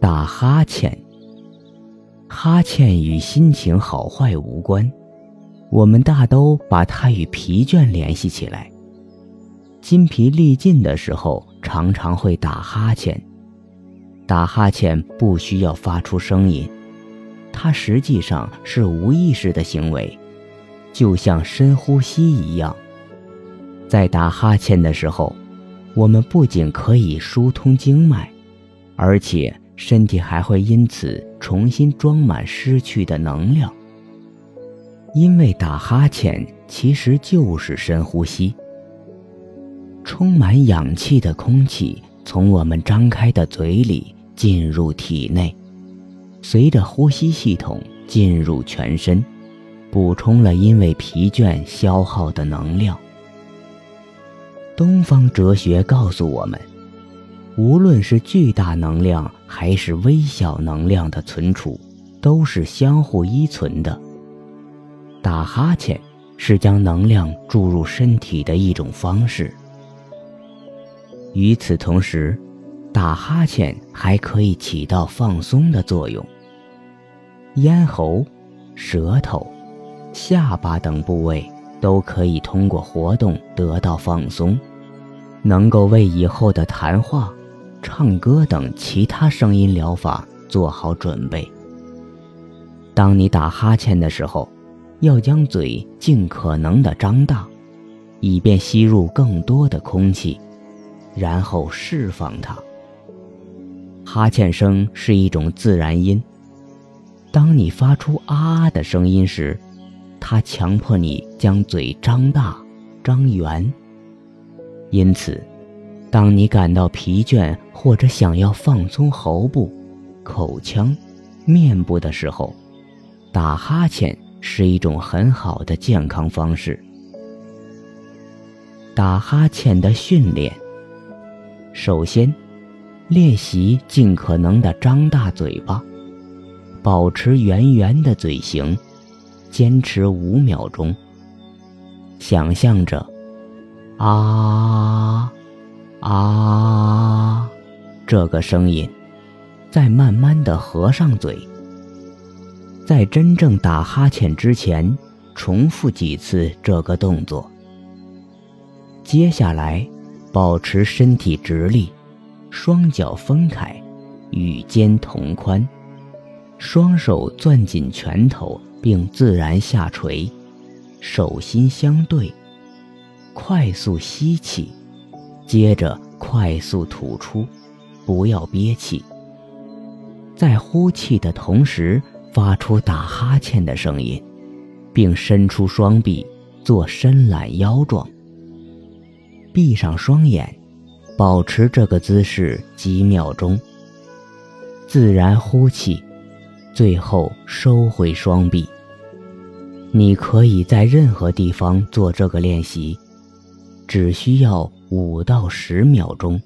打哈欠。哈欠与心情好坏无关，我们大都把它与疲倦联系起来。筋疲力尽的时候，常常会打哈欠。打哈欠不需要发出声音，它实际上是无意识的行为，就像深呼吸一样。在打哈欠的时候，我们不仅可以疏通经脉，而且身体还会因此重新装满失去的能量。因为打哈欠其实就是深呼吸，充满氧气的空气从我们张开的嘴里。进入体内，随着呼吸系统进入全身，补充了因为疲倦消耗的能量。东方哲学告诉我们，无论是巨大能量还是微小能量的存储，都是相互依存的。打哈欠是将能量注入身体的一种方式。与此同时。打哈欠还可以起到放松的作用。咽喉、舌头、下巴等部位都可以通过活动得到放松，能够为以后的谈话、唱歌等其他声音疗法做好准备。当你打哈欠的时候，要将嘴尽可能的张大，以便吸入更多的空气，然后释放它。哈欠声是一种自然音。当你发出“啊”的声音时，它强迫你将嘴张大、张圆。因此，当你感到疲倦或者想要放松喉部、口腔、面部的时候，打哈欠是一种很好的健康方式。打哈欠的训练，首先。练习尽可能的张大嘴巴，保持圆圆的嘴型，坚持五秒钟。想象着，啊，啊，这个声音，再慢慢的合上嘴。在真正打哈欠之前，重复几次这个动作。接下来，保持身体直立。双脚分开，与肩同宽，双手攥紧拳头并自然下垂，手心相对。快速吸气，接着快速吐出，不要憋气。在呼气的同时发出打哈欠的声音，并伸出双臂做伸懒腰状。闭上双眼。保持这个姿势几秒钟，自然呼气，最后收回双臂。你可以在任何地方做这个练习，只需要五到十秒钟。